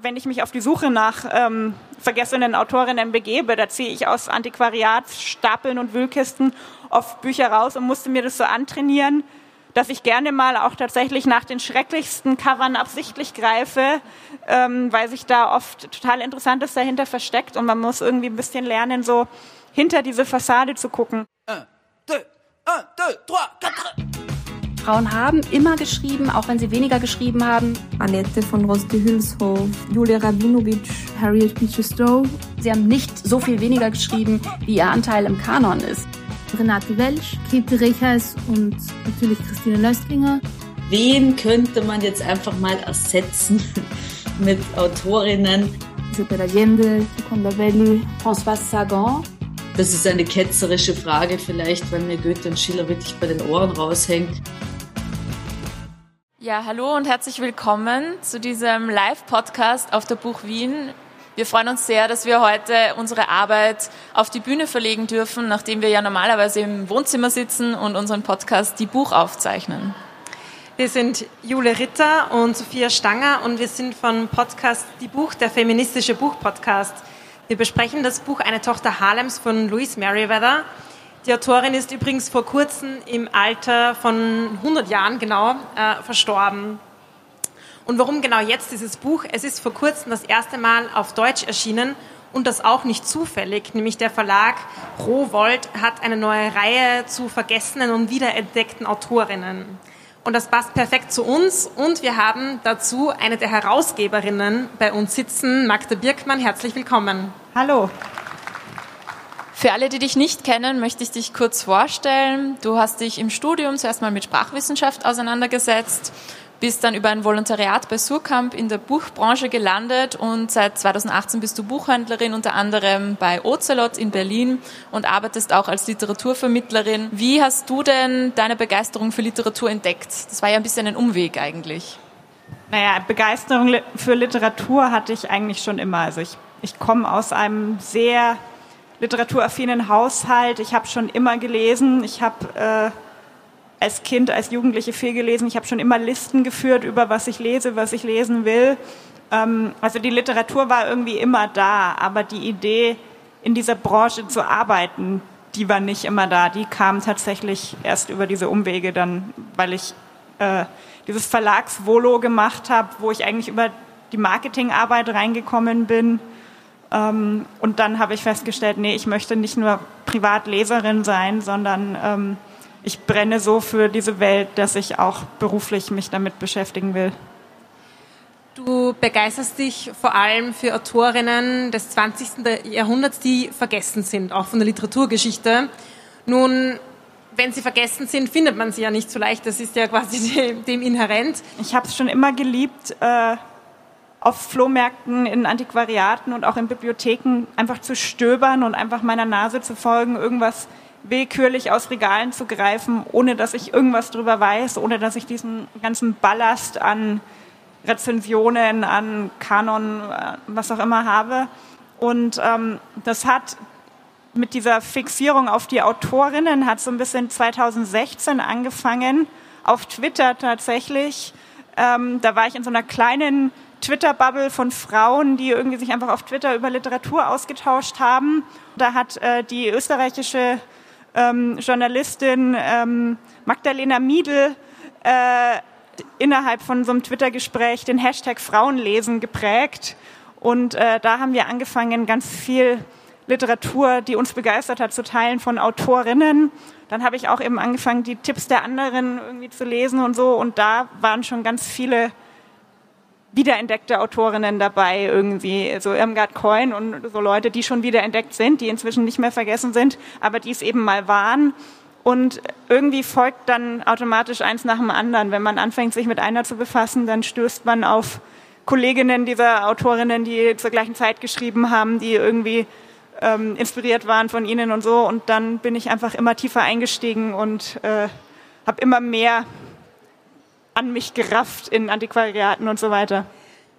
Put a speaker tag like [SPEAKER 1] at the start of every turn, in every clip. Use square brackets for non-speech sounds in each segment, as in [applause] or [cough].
[SPEAKER 1] Wenn ich mich auf die Suche nach ähm, vergessenen Autorinnen begebe, da ziehe ich aus Antiquariatsstapeln und Wühlkisten oft Bücher raus und musste mir das so antrainieren, dass ich gerne mal auch tatsächlich nach den schrecklichsten Covern absichtlich greife, ähm, weil sich da oft total Interessantes dahinter versteckt und man muss irgendwie ein bisschen lernen, so hinter diese Fassade zu gucken. Un, deux, un, deux,
[SPEAKER 2] trois, quatre. Frauen haben immer geschrieben, auch wenn sie weniger geschrieben haben.
[SPEAKER 3] Annette von Roste-Hülshoff, Julia Rabinowitsch, Harriet Beecher Stowe.
[SPEAKER 2] Sie haben nicht so viel weniger geschrieben, wie ihr Anteil im Kanon ist.
[SPEAKER 3] Renate Welsch, Käthe Rechers und natürlich Christine Löstlinger.
[SPEAKER 4] Wen könnte man jetzt einfach mal ersetzen [laughs] mit Autorinnen?
[SPEAKER 3] Isabella Allende, Seconda Belli,
[SPEAKER 2] François Sagan.
[SPEAKER 4] Das ist eine ketzerische Frage vielleicht, weil mir Goethe und Schiller wirklich bei den Ohren raushängt.
[SPEAKER 5] Ja, hallo und herzlich willkommen zu diesem Live-Podcast auf der Buch Wien. Wir freuen uns sehr, dass wir heute unsere Arbeit auf die Bühne verlegen dürfen, nachdem wir ja normalerweise im Wohnzimmer sitzen und unseren Podcast Die Buch aufzeichnen.
[SPEAKER 6] Wir sind Jule Ritter und Sophia Stanger und wir sind von Podcast Die Buch, der feministische Buchpodcast. Wir besprechen das Buch Eine Tochter Harlems von Louise Merriweather die Autorin ist übrigens vor kurzem im Alter von 100 Jahren genau äh, verstorben. Und warum genau jetzt dieses Buch? Es ist vor kurzem das erste Mal auf Deutsch erschienen und das auch nicht zufällig, nämlich der Verlag Rowold hat eine neue Reihe zu vergessenen und wiederentdeckten Autorinnen. Und das passt perfekt zu uns und wir haben dazu eine der Herausgeberinnen bei uns sitzen, Magda Birkmann. Herzlich willkommen.
[SPEAKER 1] Hallo.
[SPEAKER 5] Für alle, die dich nicht kennen, möchte ich dich kurz vorstellen. Du hast dich im Studium zuerst mal mit Sprachwissenschaft auseinandergesetzt, bist dann über ein Volontariat bei Surkamp in der Buchbranche gelandet und seit 2018 bist du Buchhändlerin unter anderem bei Ocelot in Berlin und arbeitest auch als Literaturvermittlerin. Wie hast du denn deine Begeisterung für Literatur entdeckt? Das war ja ein bisschen ein Umweg eigentlich.
[SPEAKER 1] Naja, Begeisterung für Literatur hatte ich eigentlich schon immer. Also ich, ich komme aus einem sehr literaturaffinen Haushalt. Ich habe schon immer gelesen. Ich habe äh, als Kind, als Jugendliche viel gelesen. Ich habe schon immer Listen geführt über was ich lese, was ich lesen will. Ähm, also die Literatur war irgendwie immer da, aber die Idee, in dieser Branche zu arbeiten, die war nicht immer da. Die kam tatsächlich erst über diese Umwege dann, weil ich äh, dieses Verlagsvolo gemacht habe, wo ich eigentlich über die Marketingarbeit reingekommen bin ähm, und dann habe ich festgestellt, nee, ich möchte nicht nur Privatleserin sein, sondern ähm, ich brenne so für diese Welt, dass ich auch beruflich mich damit beschäftigen will.
[SPEAKER 6] Du begeisterst dich vor allem für Autorinnen des 20. Jahrhunderts, die vergessen sind, auch von der Literaturgeschichte. Nun, wenn sie vergessen sind, findet man sie ja nicht so leicht. Das ist ja quasi [laughs] dem inhärent.
[SPEAKER 1] Ich habe es schon immer geliebt, äh, auf Flohmärkten, in Antiquariaten und auch in Bibliotheken einfach zu stöbern und einfach meiner Nase zu folgen, irgendwas willkürlich aus Regalen zu greifen, ohne dass ich irgendwas drüber weiß, ohne dass ich diesen ganzen Ballast an Rezensionen, an Kanon, äh, was auch immer habe. Und ähm, das hat mit dieser Fixierung auf die Autorinnen hat so ein bisschen 2016 angefangen, auf Twitter tatsächlich. Ähm, da war ich in so einer kleinen Twitter-Bubble von Frauen, die irgendwie sich einfach auf Twitter über Literatur ausgetauscht haben. Da hat äh, die österreichische ähm, Journalistin ähm, Magdalena Miedl äh, innerhalb von so einem Twitter-Gespräch den Hashtag Frauenlesen geprägt. Und äh, da haben wir angefangen, ganz viel Literatur, die uns begeistert hat, zu teilen von Autorinnen. Dann habe ich auch eben angefangen, die Tipps der anderen irgendwie zu lesen und so. Und da waren schon ganz viele wiederentdeckte Autorinnen dabei, irgendwie, so Irmgard Coin und so Leute, die schon wiederentdeckt sind, die inzwischen nicht mehr vergessen sind, aber die es eben mal waren. Und irgendwie folgt dann automatisch eins nach dem anderen. Wenn man anfängt, sich mit einer zu befassen, dann stößt man auf Kolleginnen dieser Autorinnen, die zur gleichen Zeit geschrieben haben, die irgendwie ähm, inspiriert waren von ihnen und so. Und dann bin ich einfach immer tiefer eingestiegen und äh, habe immer mehr an mich gerafft in Antiquariaten und so weiter.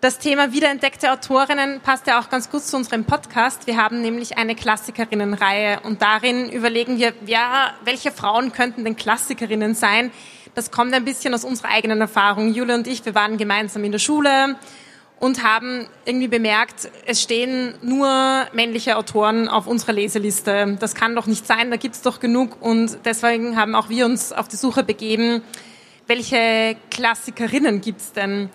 [SPEAKER 6] Das Thema wiederentdeckte Autorinnen passt ja auch ganz gut zu unserem Podcast. Wir haben nämlich eine Klassikerinnenreihe und darin überlegen wir, wer, welche Frauen könnten denn Klassikerinnen sein. Das kommt ein bisschen aus unserer eigenen Erfahrung. Jule und ich, wir waren gemeinsam in der Schule und haben irgendwie bemerkt, es stehen nur männliche Autoren auf unserer Leseliste. Das kann doch nicht sein, da gibt's doch genug. Und deswegen haben auch wir uns auf die Suche begeben, welche Klassikerinnen gibt's denn?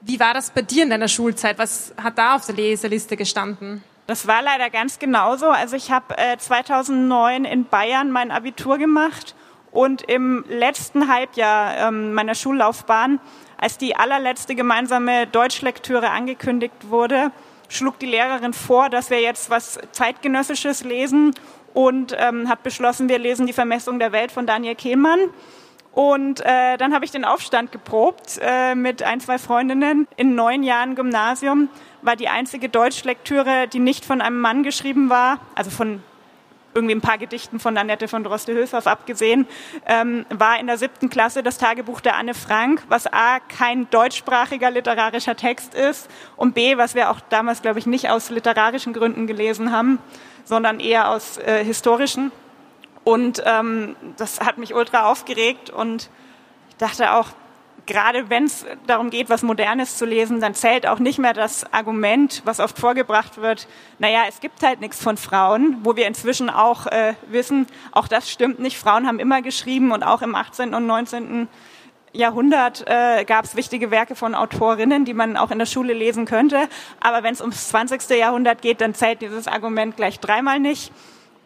[SPEAKER 6] Wie war das bei dir in deiner Schulzeit? Was hat da auf der Leseliste gestanden?
[SPEAKER 1] Das war leider ganz genauso. Also ich habe äh, 2009 in Bayern mein Abitur gemacht und im letzten Halbjahr ähm, meiner Schullaufbahn, als die allerletzte gemeinsame Deutschlektüre angekündigt wurde, schlug die Lehrerin vor, dass wir jetzt was zeitgenössisches lesen und ähm, hat beschlossen, wir lesen die Vermessung der Welt von Daniel Kehlmann. Und äh, dann habe ich den Aufstand geprobt äh, mit ein, zwei Freundinnen in neun Jahren Gymnasium. War die einzige Deutschlektüre, die nicht von einem Mann geschrieben war, also von irgendwie ein paar Gedichten von Annette von Droste-Hülshoff abgesehen, ähm, war in der siebten Klasse das Tagebuch der Anne Frank, was A, kein deutschsprachiger literarischer Text ist und B, was wir auch damals, glaube ich, nicht aus literarischen Gründen gelesen haben, sondern eher aus äh, historischen. Und ähm, das hat mich ultra aufgeregt und ich dachte auch, gerade wenn es darum geht, was Modernes zu lesen, dann zählt auch nicht mehr das Argument, was oft vorgebracht wird, naja, es gibt halt nichts von Frauen, wo wir inzwischen auch äh, wissen, auch das stimmt nicht. Frauen haben immer geschrieben und auch im 18. und 19. Jahrhundert äh, gab es wichtige Werke von Autorinnen, die man auch in der Schule lesen könnte. Aber wenn es ums 20. Jahrhundert geht, dann zählt dieses Argument gleich dreimal nicht.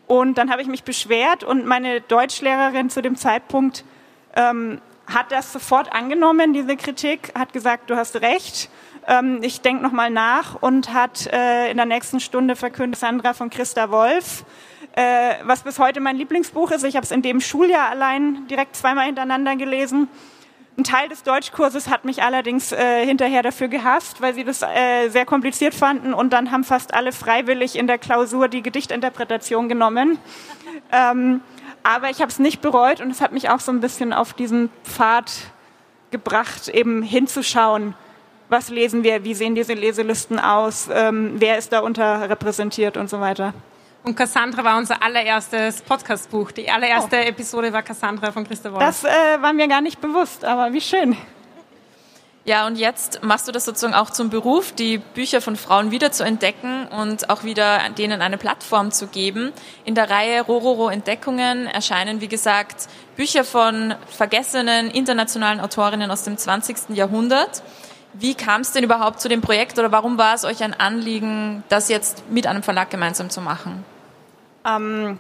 [SPEAKER 1] Und dann habe ich mich beschwert und meine Deutschlehrerin zu dem Zeitpunkt ähm, hat das sofort angenommen, diese Kritik, hat gesagt, du hast recht. Ähm, ich denke nochmal nach und hat äh, in der nächsten Stunde verkündet Sandra von Christa Wolf, äh, was bis heute mein Lieblingsbuch ist. Ich habe es in dem Schuljahr allein direkt zweimal hintereinander gelesen. Ein Teil des Deutschkurses hat mich allerdings äh, hinterher dafür gehasst, weil sie das äh, sehr kompliziert fanden und dann haben fast alle freiwillig in der Klausur die Gedichtinterpretation genommen. Ähm, aber ich habe es nicht bereut und es hat mich auch so ein bisschen auf diesen Pfad gebracht, eben hinzuschauen, was lesen wir, wie sehen diese Leselisten aus, ähm, wer ist da unterrepräsentiert und so weiter.
[SPEAKER 6] Und Cassandra war unser allererstes Podcastbuch. Die allererste oh. Episode war Cassandra von Christa Wolf.
[SPEAKER 1] Das äh, war mir gar nicht bewusst, aber wie schön.
[SPEAKER 5] Ja, und jetzt machst du das sozusagen auch zum Beruf, die Bücher von Frauen wieder zu entdecken und auch wieder denen eine Plattform zu geben. In der Reihe Rororo Entdeckungen erscheinen, wie gesagt, Bücher von vergessenen internationalen Autorinnen aus dem 20. Jahrhundert. Wie kam es denn überhaupt zu dem Projekt oder warum war es euch ein Anliegen, das jetzt mit einem Verlag gemeinsam zu machen?
[SPEAKER 1] Ähm,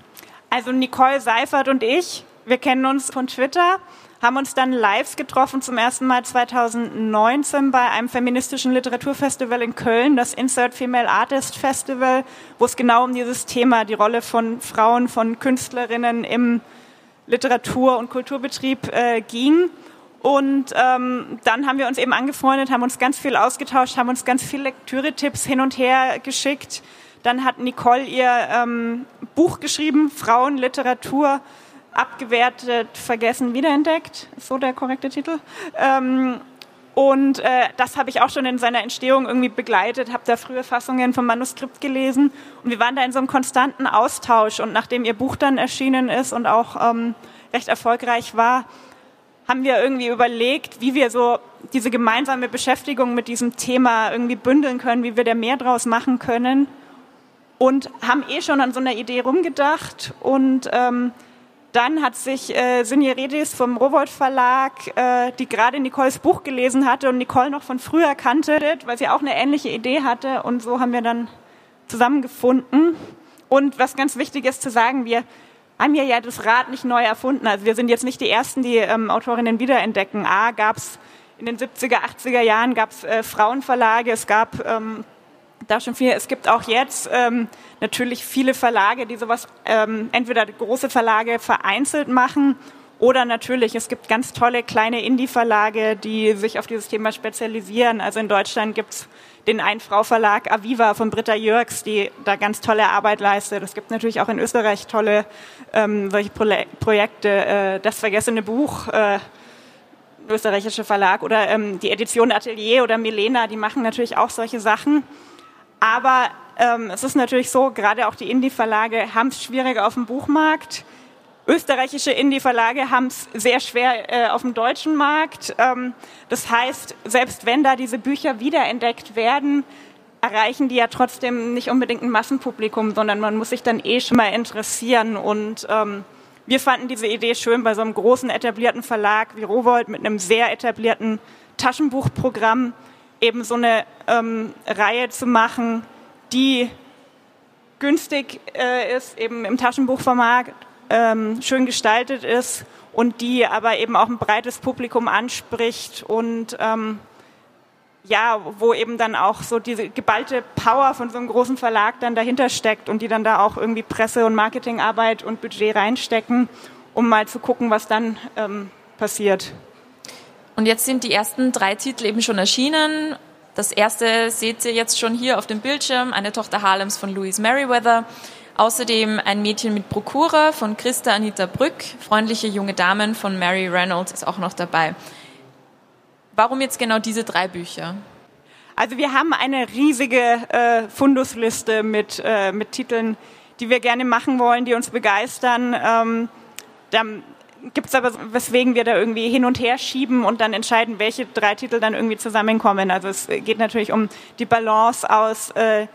[SPEAKER 1] also Nicole Seifert und ich, wir kennen uns von Twitter, haben uns dann live getroffen zum ersten Mal 2019 bei einem feministischen Literaturfestival in Köln, das Insert Female Artist Festival, wo es genau um dieses Thema, die Rolle von Frauen, von Künstlerinnen im Literatur- und Kulturbetrieb äh, ging. Und ähm, dann haben wir uns eben angefreundet, haben uns ganz viel ausgetauscht, haben uns ganz viele Lektüre-Tipps hin und her geschickt. Dann hat Nicole ihr ähm, Buch geschrieben, Frauenliteratur, abgewertet, vergessen, wiederentdeckt, so der korrekte Titel. Ähm, und äh, das habe ich auch schon in seiner Entstehung irgendwie begleitet, habe da frühe Fassungen vom Manuskript gelesen und wir waren da in so einem konstanten Austausch. Und nachdem ihr Buch dann erschienen ist und auch ähm, recht erfolgreich war, haben wir irgendwie überlegt, wie wir so diese gemeinsame Beschäftigung mit diesem Thema irgendwie bündeln können, wie wir da mehr draus machen können. Und haben eh schon an so einer Idee rumgedacht. Und ähm, dann hat sich äh, Sinje Redis vom Rowold Verlag, äh, die gerade Nicoles Buch gelesen hatte und Nicole noch von früher kannte, weil sie auch eine ähnliche Idee hatte. Und so haben wir dann zusammengefunden. Und was ganz wichtig ist zu sagen, wir haben hier ja das Rad nicht neu erfunden. Also wir sind jetzt nicht die Ersten, die ähm, Autorinnen wiederentdecken. A, gab es in den 70er, 80er Jahren gab es äh, Frauenverlage, es gab ähm, da schon viel. Es gibt auch jetzt ähm, natürlich viele Verlage, die sowas, ähm, entweder große Verlage vereinzelt machen oder natürlich, es gibt ganz tolle kleine Indie-Verlage, die sich auf dieses Thema spezialisieren. Also in Deutschland gibt's den Ein-Frau-Verlag Aviva von Britta Jörgs, die da ganz tolle Arbeit leistet. Es gibt natürlich auch in Österreich tolle ähm, solche Pro Projekte. Äh, das vergessene Buch, äh, österreichische Verlag oder ähm, die Edition Atelier oder Milena, die machen natürlich auch solche Sachen. Aber ähm, es ist natürlich so, gerade auch die Indie-Verlage haben es schwieriger auf dem Buchmarkt österreichische Indie-Verlage haben es sehr schwer äh, auf dem deutschen Markt. Ähm, das heißt, selbst wenn da diese Bücher wiederentdeckt werden, erreichen die ja trotzdem nicht unbedingt ein Massenpublikum, sondern man muss sich dann eh schon mal interessieren. Und ähm, wir fanden diese Idee schön bei so einem großen etablierten Verlag wie Rowold mit einem sehr etablierten Taschenbuchprogramm eben so eine ähm, Reihe zu machen, die günstig äh, ist, eben im Taschenbuchformat ähm, schön gestaltet ist und die aber eben auch ein breites Publikum anspricht und ähm, ja, wo eben dann auch so diese geballte Power von so einem großen Verlag dann dahinter steckt und die dann da auch irgendwie Presse- und Marketingarbeit und Budget reinstecken, um mal zu gucken, was dann ähm, passiert.
[SPEAKER 5] Und jetzt sind die ersten drei Titel eben schon erschienen. Das erste seht ihr jetzt schon hier auf dem Bildschirm, eine Tochter Harlems von Louise Merriweather. Außerdem ein Mädchen mit Prokura von Christa Anita Brück. Freundliche junge Damen von Mary Reynolds ist auch noch dabei. Warum jetzt genau diese drei Bücher?
[SPEAKER 1] Also wir haben eine riesige äh, Fundusliste mit, äh, mit Titeln, die wir gerne machen wollen, die uns begeistern. Ähm, dann gibt es aber, weswegen wir da irgendwie hin und her schieben und dann entscheiden, welche drei Titel dann irgendwie zusammenkommen. Also es geht natürlich um die Balance aus äh,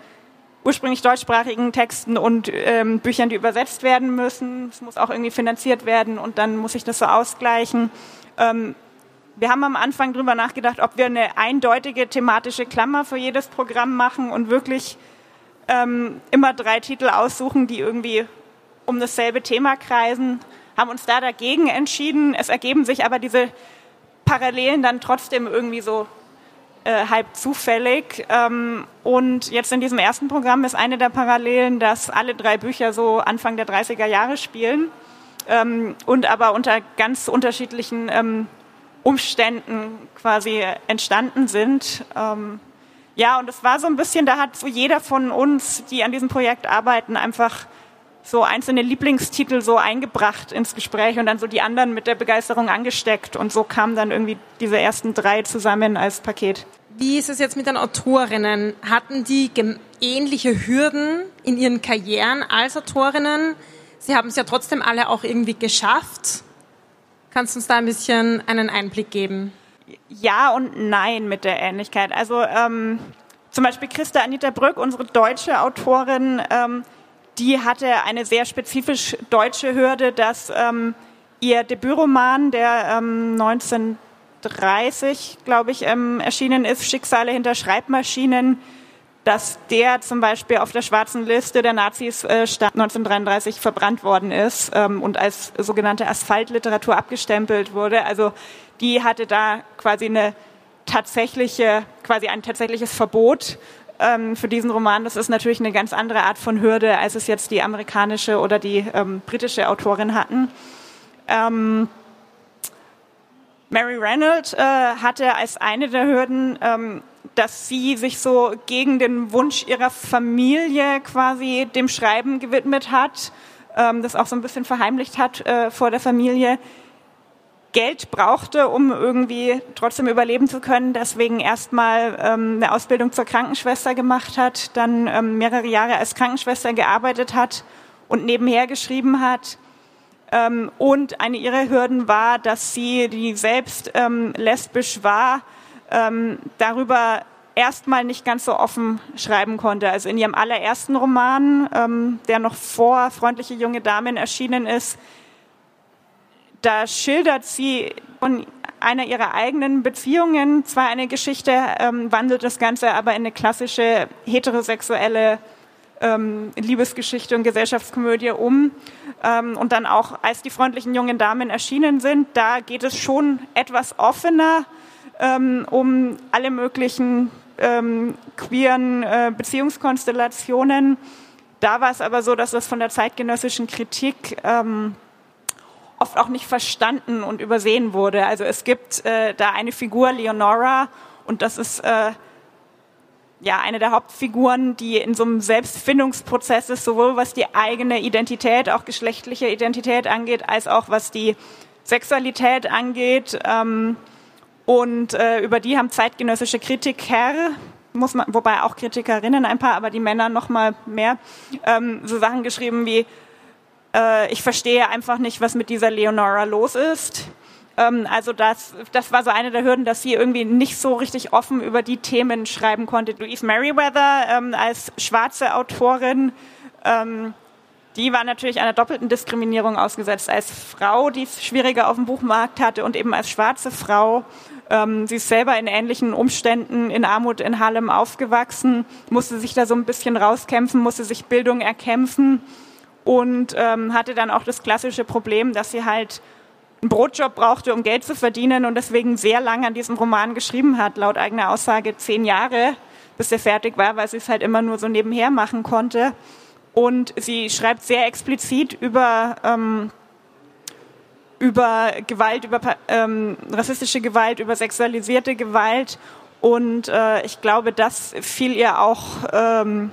[SPEAKER 1] ursprünglich deutschsprachigen Texten und ähm, Büchern, die übersetzt werden müssen. Es muss auch irgendwie finanziert werden und dann muss ich das so ausgleichen. Ähm, wir haben am Anfang darüber nachgedacht, ob wir eine eindeutige thematische Klammer für jedes Programm machen und wirklich ähm, immer drei Titel aussuchen, die irgendwie um dasselbe Thema kreisen. Haben uns da dagegen entschieden. Es ergeben sich aber diese Parallelen dann trotzdem irgendwie so äh, halb zufällig. Ähm, und jetzt in diesem ersten Programm ist eine der Parallelen, dass alle drei Bücher so Anfang der 30er Jahre spielen ähm, und aber unter ganz unterschiedlichen ähm, Umständen quasi entstanden sind. Ähm, ja, und es war so ein bisschen, da hat so jeder von uns, die an diesem Projekt arbeiten, einfach so einzelne Lieblingstitel so eingebracht ins Gespräch und dann so die anderen mit der Begeisterung angesteckt. Und so kamen dann irgendwie diese ersten drei zusammen als Paket.
[SPEAKER 6] Wie ist es jetzt mit den Autorinnen? Hatten die ähnliche Hürden in ihren Karrieren als Autorinnen? Sie haben es ja trotzdem alle auch irgendwie geschafft. Kannst du uns da ein bisschen einen Einblick geben?
[SPEAKER 1] Ja und nein mit der Ähnlichkeit. Also ähm, zum Beispiel Christa Anita Brück, unsere deutsche Autorin, ähm, die hatte eine sehr spezifisch deutsche Hürde, dass ähm, ihr Debütroman, der ähm, 1930, glaube ich, ähm, erschienen ist, Schicksale hinter Schreibmaschinen, dass der zum Beispiel auf der schwarzen Liste der Nazis äh, 1933 verbrannt worden ist ähm, und als sogenannte Asphaltliteratur abgestempelt wurde. Also die hatte da quasi eine tatsächliche, quasi ein tatsächliches Verbot ähm, für diesen Roman. Das ist natürlich eine ganz andere Art von Hürde, als es jetzt die amerikanische oder die ähm, britische Autorin hatten. Ähm, Mary Reynolds äh, hatte als eine der Hürden, ähm, dass sie sich so gegen den Wunsch ihrer Familie quasi dem Schreiben gewidmet hat, ähm, das auch so ein bisschen verheimlicht hat äh, vor der Familie. Geld brauchte, um irgendwie trotzdem überleben zu können, deswegen erstmal ähm, eine Ausbildung zur Krankenschwester gemacht hat, dann ähm, mehrere Jahre als Krankenschwester gearbeitet hat und nebenher geschrieben hat. Ähm, und eine ihrer Hürden war, dass sie, die selbst ähm, lesbisch war, ähm, darüber erstmal nicht ganz so offen schreiben konnte. Also in ihrem allerersten Roman, ähm, der noch vor Freundliche junge Damen erschienen ist, da schildert sie von einer ihrer eigenen Beziehungen zwar eine Geschichte, ähm, wandelt das Ganze aber in eine klassische heterosexuelle ähm, Liebesgeschichte und Gesellschaftskomödie um. Ähm, und dann auch, als die freundlichen jungen Damen erschienen sind, da geht es schon etwas offener ähm, um alle möglichen ähm, queeren äh, Beziehungskonstellationen. Da war es aber so, dass das von der zeitgenössischen Kritik ähm, oft auch nicht verstanden und übersehen wurde. Also es gibt äh, da eine Figur, Leonora, und das ist äh, ja eine der Hauptfiguren, die in so einem Selbstfindungsprozess ist, sowohl was die eigene Identität, auch geschlechtliche Identität angeht, als auch was die Sexualität angeht. Ähm, und äh, über die haben zeitgenössische Kritiker, muss man, wobei auch Kritikerinnen ein paar, aber die Männer noch mal mehr, ähm, so Sachen geschrieben wie äh, ich verstehe einfach nicht, was mit dieser Leonora los ist. Ähm, also das, das war so eine der Hürden, dass sie irgendwie nicht so richtig offen über die Themen schreiben konnte. Louise Merriweather ähm, als schwarze Autorin, ähm, die war natürlich einer doppelten Diskriminierung ausgesetzt. Als Frau, die es schwieriger auf dem Buchmarkt hatte und eben als schwarze Frau. Ähm, sie ist selber in ähnlichen Umständen in Armut in Harlem aufgewachsen, musste sich da so ein bisschen rauskämpfen, musste sich Bildung erkämpfen und ähm, hatte dann auch das klassische Problem, dass sie halt einen Brotjob brauchte, um Geld zu verdienen und deswegen sehr lange an diesem Roman geschrieben hat, laut eigener Aussage zehn Jahre, bis er fertig war, weil sie es halt immer nur so nebenher machen konnte. Und sie schreibt sehr explizit über, ähm, über Gewalt, über ähm, rassistische Gewalt, über sexualisierte Gewalt. Und äh, ich glaube, das fiel ihr auch ähm,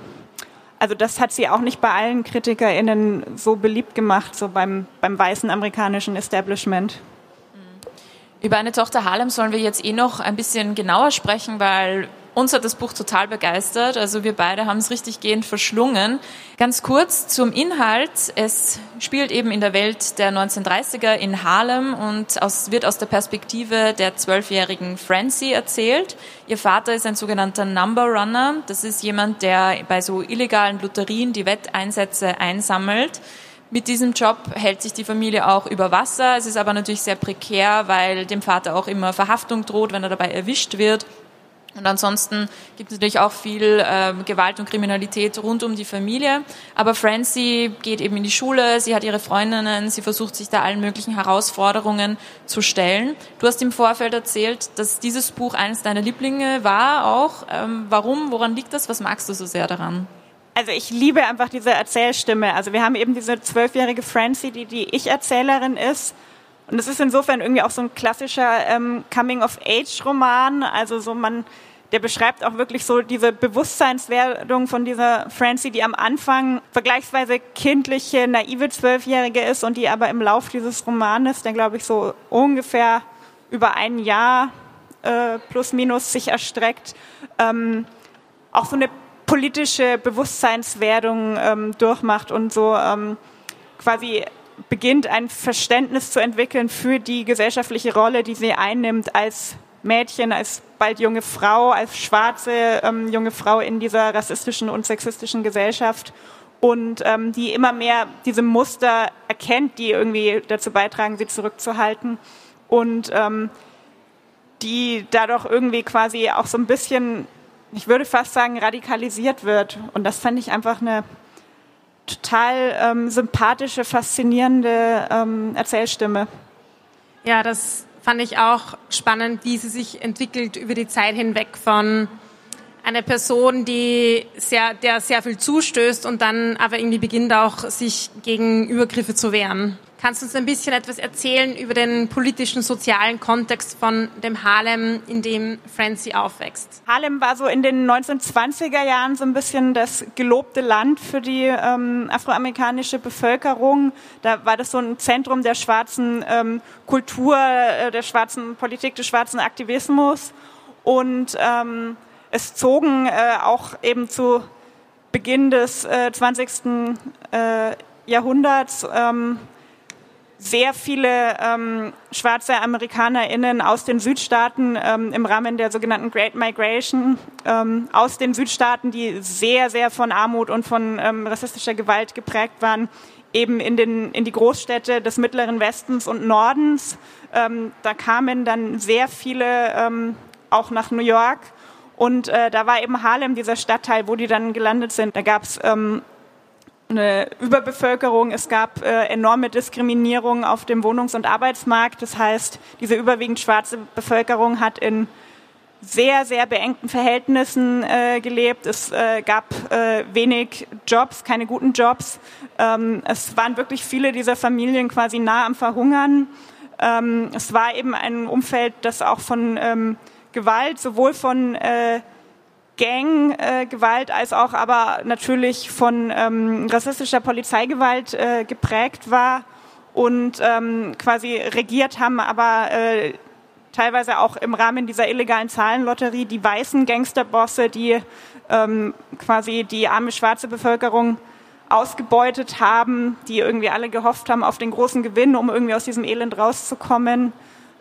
[SPEAKER 1] also das hat sie auch nicht bei allen KritikerInnen so beliebt gemacht, so beim, beim weißen amerikanischen Establishment.
[SPEAKER 5] Über eine Tochter Harlem sollen wir jetzt eh noch ein bisschen genauer sprechen, weil uns hat das Buch total begeistert. Also wir beide haben es richtig gehend verschlungen. Ganz kurz zum Inhalt. Es spielt eben in der Welt der 1930er in Harlem und aus, wird aus der Perspektive der zwölfjährigen Francie erzählt. Ihr Vater ist ein sogenannter Number Runner. Das ist jemand, der bei so illegalen Lotterien die Wetteinsätze einsammelt. Mit diesem Job hält sich die Familie auch über Wasser. Es ist aber natürlich sehr prekär, weil dem Vater auch immer Verhaftung droht, wenn er dabei erwischt wird. Und ansonsten gibt es natürlich auch viel ähm, Gewalt und Kriminalität rund um die Familie. Aber Francie geht eben in die Schule, sie hat ihre Freundinnen, sie versucht sich da allen möglichen Herausforderungen zu stellen. Du hast im Vorfeld erzählt, dass dieses Buch eines deiner Lieblinge war auch. Ähm, warum? Woran liegt das? Was magst du so sehr daran?
[SPEAKER 1] Also ich liebe einfach diese Erzählstimme. Also wir haben eben diese zwölfjährige Francie, die die Ich-Erzählerin ist. Und es ist insofern irgendwie auch so ein klassischer ähm, Coming-of-Age-Roman. Also so man, der beschreibt auch wirklich so diese Bewusstseinswerdung von dieser Francie, die am Anfang vergleichsweise kindliche, naive Zwölfjährige ist und die aber im Lauf dieses Romanes, der glaube ich so ungefähr über ein Jahr äh, plus minus sich erstreckt, ähm, auch so eine politische Bewusstseinswerdung ähm, durchmacht und so ähm, quasi beginnt ein Verständnis zu entwickeln für die gesellschaftliche Rolle, die sie einnimmt als Mädchen, als bald junge Frau, als schwarze ähm, junge Frau in dieser rassistischen und sexistischen Gesellschaft und ähm, die immer mehr diese Muster erkennt, die irgendwie dazu beitragen, sie zurückzuhalten und ähm, die dadurch irgendwie quasi auch so ein bisschen, ich würde fast sagen, radikalisiert wird. Und das fand ich einfach eine total ähm, sympathische, faszinierende ähm, Erzählstimme.
[SPEAKER 6] Ja, das fand ich auch spannend, wie sie sich entwickelt über die Zeit hinweg von einer Person, die sehr, der sehr viel zustößt und dann aber irgendwie beginnt auch sich gegen Übergriffe zu wehren. Kannst du uns ein bisschen etwas erzählen über den politischen, sozialen Kontext von dem Harlem, in dem Francie aufwächst?
[SPEAKER 1] Harlem war so in den 1920er Jahren so ein bisschen das gelobte Land für die ähm, afroamerikanische Bevölkerung. Da war das so ein Zentrum der schwarzen ähm, Kultur, äh, der schwarzen Politik, des schwarzen Aktivismus. Und ähm, es zogen äh, auch eben zu Beginn des äh, 20. Äh, Jahrhunderts ähm, sehr viele ähm, schwarze AmerikanerInnen aus den Südstaaten ähm, im Rahmen der sogenannten Great Migration ähm, aus den Südstaaten, die sehr, sehr von Armut und von ähm, rassistischer Gewalt geprägt waren, eben in, den, in die Großstädte des mittleren Westens und Nordens. Ähm, da kamen dann sehr viele ähm, auch nach New York. Und äh, da war eben Harlem dieser Stadtteil, wo die dann gelandet sind. Da gab es ähm, eine Überbevölkerung, es gab äh, enorme Diskriminierung auf dem Wohnungs- und Arbeitsmarkt. Das heißt, diese überwiegend schwarze Bevölkerung hat in sehr, sehr beengten Verhältnissen äh, gelebt. Es äh, gab äh, wenig Jobs, keine guten Jobs. Ähm, es waren wirklich viele dieser Familien quasi nah am Verhungern. Ähm, es war eben ein Umfeld, das auch von ähm, Gewalt, sowohl von äh, Ganggewalt äh, als auch aber natürlich von ähm, rassistischer Polizeigewalt äh, geprägt war und ähm, quasi regiert haben, aber äh, teilweise auch im Rahmen dieser illegalen Zahlenlotterie die weißen Gangsterbosse, die ähm, quasi die arme schwarze Bevölkerung ausgebeutet haben, die irgendwie alle gehofft haben auf den großen Gewinn, um irgendwie aus diesem Elend rauszukommen.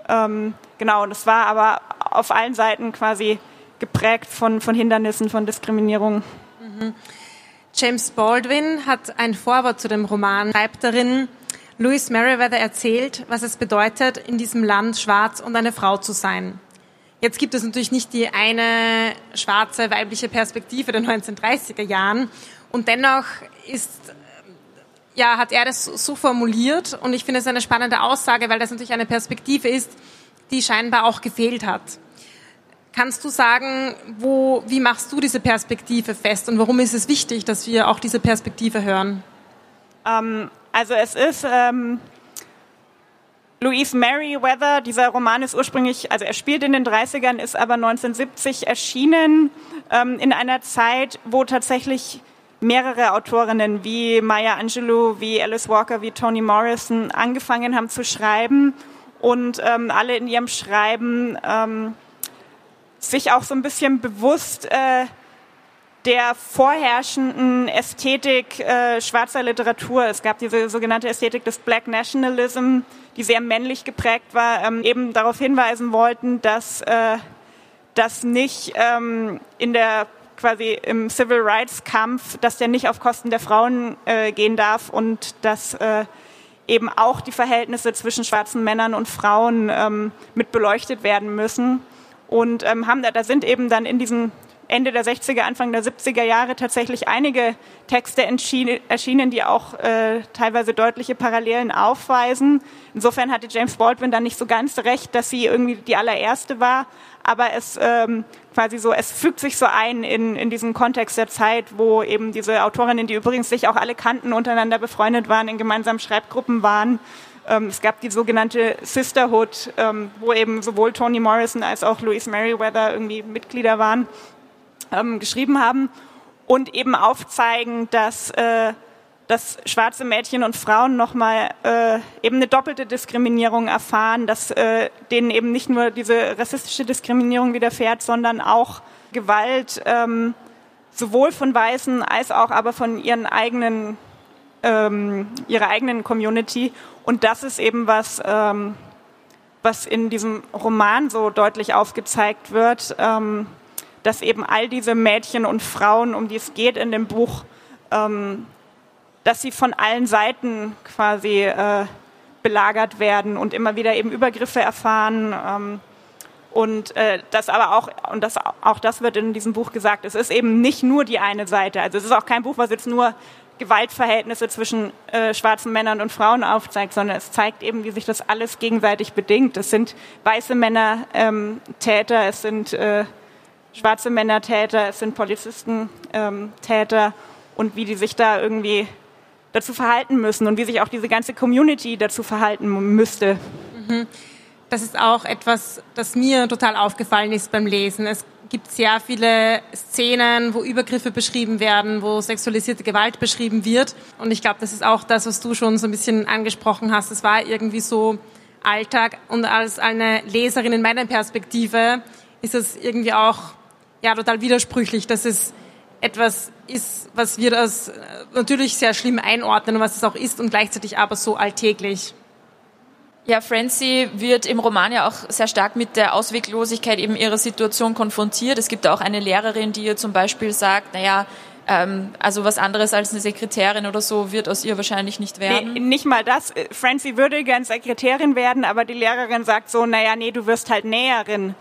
[SPEAKER 1] Ähm, genau, und es war aber auf allen Seiten quasi geprägt von, von Hindernissen, von Diskriminierung.
[SPEAKER 6] Mhm. James Baldwin hat ein Vorwort zu dem Roman, schreibt darin, Louis Merriweather erzählt, was es bedeutet, in diesem Land schwarz und eine Frau zu sein. Jetzt gibt es natürlich nicht die eine schwarze weibliche Perspektive der 1930er Jahren und dennoch ist ja, hat er das so formuliert und ich finde es eine spannende Aussage, weil das natürlich eine Perspektive ist, die scheinbar auch gefehlt hat. Kannst du sagen, wo, wie machst du diese Perspektive fest und warum ist es wichtig, dass wir auch diese Perspektive hören?
[SPEAKER 1] Ähm, also es ist ähm, Louise Merriweather, dieser Roman ist ursprünglich, also er spielt in den 30ern, ist aber 1970 erschienen, ähm, in einer Zeit, wo tatsächlich mehrere Autorinnen wie Maya Angelou, wie Alice Walker, wie Toni Morrison angefangen haben zu schreiben und ähm, alle in ihrem Schreiben ähm, sich auch so ein bisschen bewusst äh, der vorherrschenden Ästhetik äh, schwarzer Literatur. Es gab diese sogenannte Ästhetik des Black Nationalism, die sehr männlich geprägt war, ähm, eben darauf hinweisen wollten, dass äh, das nicht ähm, in der quasi im Civil Rights Kampf, dass der nicht auf Kosten der Frauen äh, gehen darf und dass äh, eben auch die Verhältnisse zwischen schwarzen Männern und Frauen ähm, mit beleuchtet werden müssen. Und ähm, haben da, da sind eben dann in diesen Ende der 60er, Anfang der 70er Jahre tatsächlich einige Texte erschienen, die auch äh, teilweise deutliche Parallelen aufweisen. Insofern hatte James Baldwin dann nicht so ganz recht, dass sie irgendwie die allererste war, aber es ähm, quasi so, es fügt sich so ein in, in diesen Kontext der Zeit, wo eben diese Autorinnen, die übrigens sich auch alle kannten, untereinander befreundet waren, in gemeinsamen Schreibgruppen waren. Ähm, es gab die sogenannte Sisterhood, ähm, wo eben sowohl Toni Morrison als auch Louise Merriweather irgendwie Mitglieder waren, ähm, geschrieben haben und eben aufzeigen, dass äh, dass schwarze Mädchen und Frauen nochmal äh, eben eine doppelte Diskriminierung erfahren, dass äh, denen eben nicht nur diese rassistische Diskriminierung widerfährt, sondern auch Gewalt ähm, sowohl von Weißen als auch aber von ihren eigenen ähm, ihrer eigenen Community. Und das ist eben was, ähm, was in diesem Roman so deutlich aufgezeigt wird, ähm, dass eben all diese Mädchen und Frauen, um die es geht in dem Buch, ähm, dass sie von allen Seiten quasi äh, belagert werden und immer wieder eben Übergriffe erfahren. Ähm, und äh, das aber auch, und das, auch das wird in diesem Buch gesagt, es ist eben nicht nur die eine Seite. Also es ist auch kein Buch, was jetzt nur Gewaltverhältnisse zwischen äh, schwarzen Männern und Frauen aufzeigt, sondern es zeigt eben, wie sich das alles gegenseitig bedingt. Es sind weiße Männer ähm, Täter, es sind äh, schwarze Männer Täter, es sind Polizisten ähm, Täter und wie die sich da irgendwie dazu verhalten müssen und wie sich auch diese ganze Community dazu verhalten müsste.
[SPEAKER 6] Mhm. Das ist auch etwas, das mir total aufgefallen ist beim Lesen. Es gibt sehr viele Szenen, wo Übergriffe beschrieben werden, wo sexualisierte Gewalt beschrieben wird. Und ich glaube, das ist auch das, was du schon so ein bisschen angesprochen hast. Es war irgendwie so Alltag. Und als eine Leserin in meiner Perspektive ist es irgendwie auch ja, total widersprüchlich, dass es etwas ist, was wir als äh, natürlich sehr schlimm einordnen und was es auch ist und gleichzeitig aber so alltäglich.
[SPEAKER 5] Ja, Francie wird im Roman ja auch sehr stark mit der Ausweglosigkeit eben ihrer Situation konfrontiert. Es gibt auch eine Lehrerin, die ihr zum Beispiel sagt, naja, ähm, also was anderes als eine Sekretärin oder so wird aus ihr wahrscheinlich nicht werden.
[SPEAKER 1] Nee, nicht mal das. Francie würde gern Sekretärin werden, aber die Lehrerin sagt so, naja, nee, du wirst halt Näherin.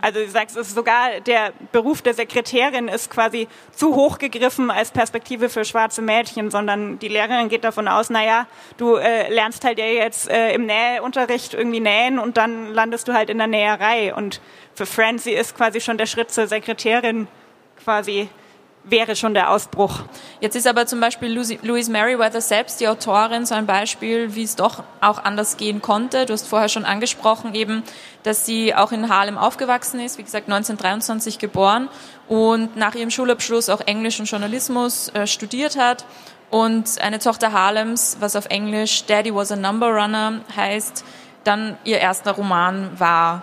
[SPEAKER 1] Also du sagst, es ist sogar der Beruf der Sekretärin ist quasi zu hoch gegriffen als Perspektive für schwarze Mädchen, sondern die Lehrerin geht davon aus, naja, du äh, lernst halt ja jetzt äh, im Nähunterricht irgendwie nähen und dann landest du halt in der Näherei. Und für Francie ist quasi schon der Schritt zur Sekretärin quasi wäre schon der Ausbruch.
[SPEAKER 5] Jetzt ist aber zum Beispiel Louise Merriweather selbst, die Autorin, so ein Beispiel, wie es doch auch anders gehen konnte. Du hast vorher schon angesprochen eben, dass sie auch in Harlem aufgewachsen ist, wie gesagt 1923 geboren und nach ihrem Schulabschluss auch Englisch und Journalismus äh, studiert hat und eine Tochter Harlems, was auf Englisch Daddy was a Number Runner heißt, dann ihr erster Roman war.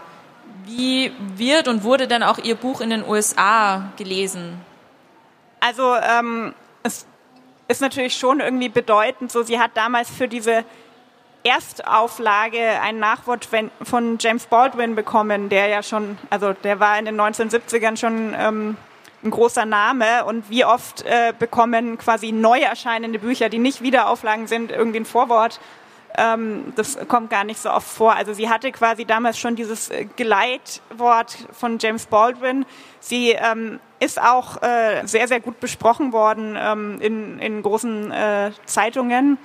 [SPEAKER 5] Wie wird und wurde denn auch Ihr Buch in den USA gelesen?
[SPEAKER 1] Also ähm, es ist natürlich schon irgendwie bedeutend. So, sie hat damals für diese Erstauflage ein Nachwort von James Baldwin bekommen, der ja schon, also der war in den 1970ern schon ähm, ein großer Name. Und wie oft äh, bekommen quasi neu erscheinende Bücher, die nicht Wiederauflagen sind, irgendwie ein Vorwort? Ähm, das kommt gar nicht so oft vor. Also sie hatte quasi damals schon dieses äh, Geleitwort von James Baldwin. Sie ähm, ist auch äh, sehr, sehr gut besprochen worden ähm, in, in großen äh, Zeitungen.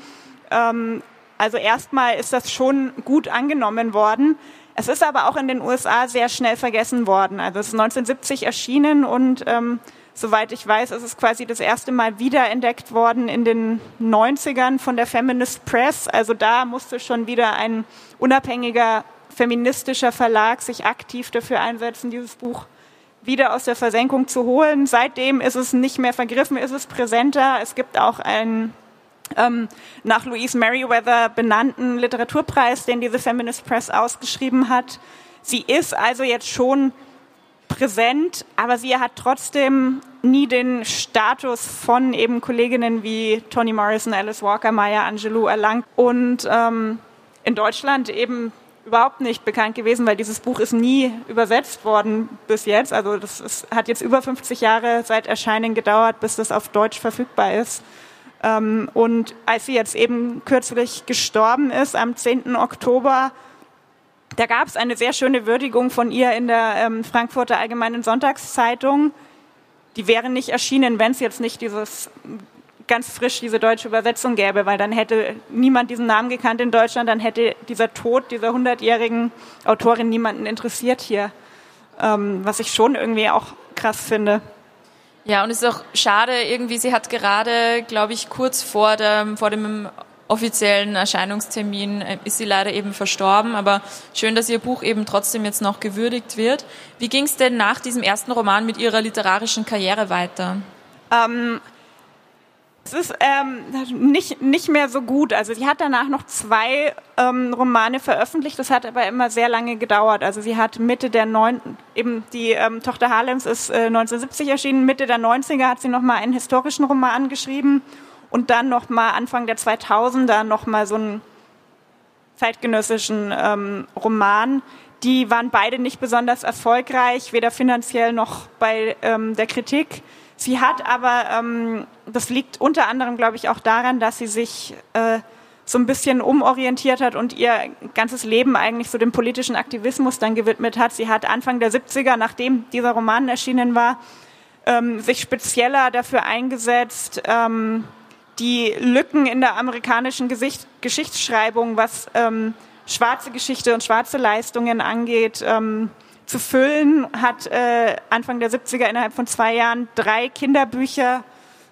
[SPEAKER 1] Ähm, also erstmal ist das schon gut angenommen worden. Es ist aber auch in den USA sehr schnell vergessen worden. Also es ist 1970 erschienen und ähm, soweit ich weiß, ist es quasi das erste Mal wiederentdeckt worden in den 90ern von der Feminist Press. Also da musste schon wieder ein unabhängiger feministischer Verlag sich aktiv dafür einsetzen, dieses Buch wieder aus der Versenkung zu holen. Seitdem ist es nicht mehr vergriffen, ist es präsenter. Es gibt auch einen ähm, nach Louise Merriweather benannten Literaturpreis, den diese Feminist Press ausgeschrieben hat. Sie ist also jetzt schon präsent, aber sie hat trotzdem nie den Status von eben Kolleginnen wie Toni Morrison, Alice Walker, Maya Angelou erlangt und ähm, in Deutschland eben überhaupt nicht bekannt gewesen, weil dieses Buch ist nie übersetzt worden bis jetzt. Also das ist, hat jetzt über 50 Jahre seit Erscheinen gedauert, bis das auf Deutsch verfügbar ist. Ähm, und als sie jetzt eben kürzlich gestorben ist, am 10. Oktober, da gab es eine sehr schöne Würdigung von ihr in der ähm, Frankfurter Allgemeinen Sonntagszeitung. Die wäre nicht erschienen, wenn es jetzt nicht dieses ganz frisch diese deutsche Übersetzung gäbe, weil dann hätte niemand diesen Namen gekannt in Deutschland, dann hätte dieser Tod dieser hundertjährigen Autorin niemanden interessiert hier, ähm, was ich schon irgendwie auch krass finde.
[SPEAKER 5] Ja, und es ist auch schade, irgendwie, sie hat gerade, glaube ich, kurz vor, der, vor dem offiziellen Erscheinungstermin äh, ist sie leider eben verstorben, aber schön, dass ihr Buch eben trotzdem jetzt noch gewürdigt wird. Wie ging es denn nach diesem ersten Roman mit ihrer literarischen Karriere weiter?
[SPEAKER 1] Ähm, es ist ähm, nicht, nicht mehr so gut. Also sie hat danach noch zwei ähm, Romane veröffentlicht, das hat aber immer sehr lange gedauert. Also sie hat Mitte der neun, eben die ähm, Tochter Harlems ist äh, 1970 erschienen, Mitte der 90er hat sie nochmal einen historischen Roman geschrieben und dann nochmal Anfang der 2000er nochmal so einen zeitgenössischen ähm, Roman. Die waren beide nicht besonders erfolgreich, weder finanziell noch bei ähm, der Kritik. Sie hat aber, ähm, das liegt unter anderem, glaube ich, auch daran, dass sie sich äh, so ein bisschen umorientiert hat und ihr ganzes Leben eigentlich so dem politischen Aktivismus dann gewidmet hat. Sie hat Anfang der 70er, nachdem dieser Roman erschienen war, ähm, sich spezieller dafür eingesetzt, ähm, die Lücken in der amerikanischen Gesicht Geschichtsschreibung, was ähm, schwarze Geschichte und schwarze Leistungen angeht, ähm, zu füllen, hat äh, Anfang der 70er innerhalb von zwei Jahren drei Kinderbücher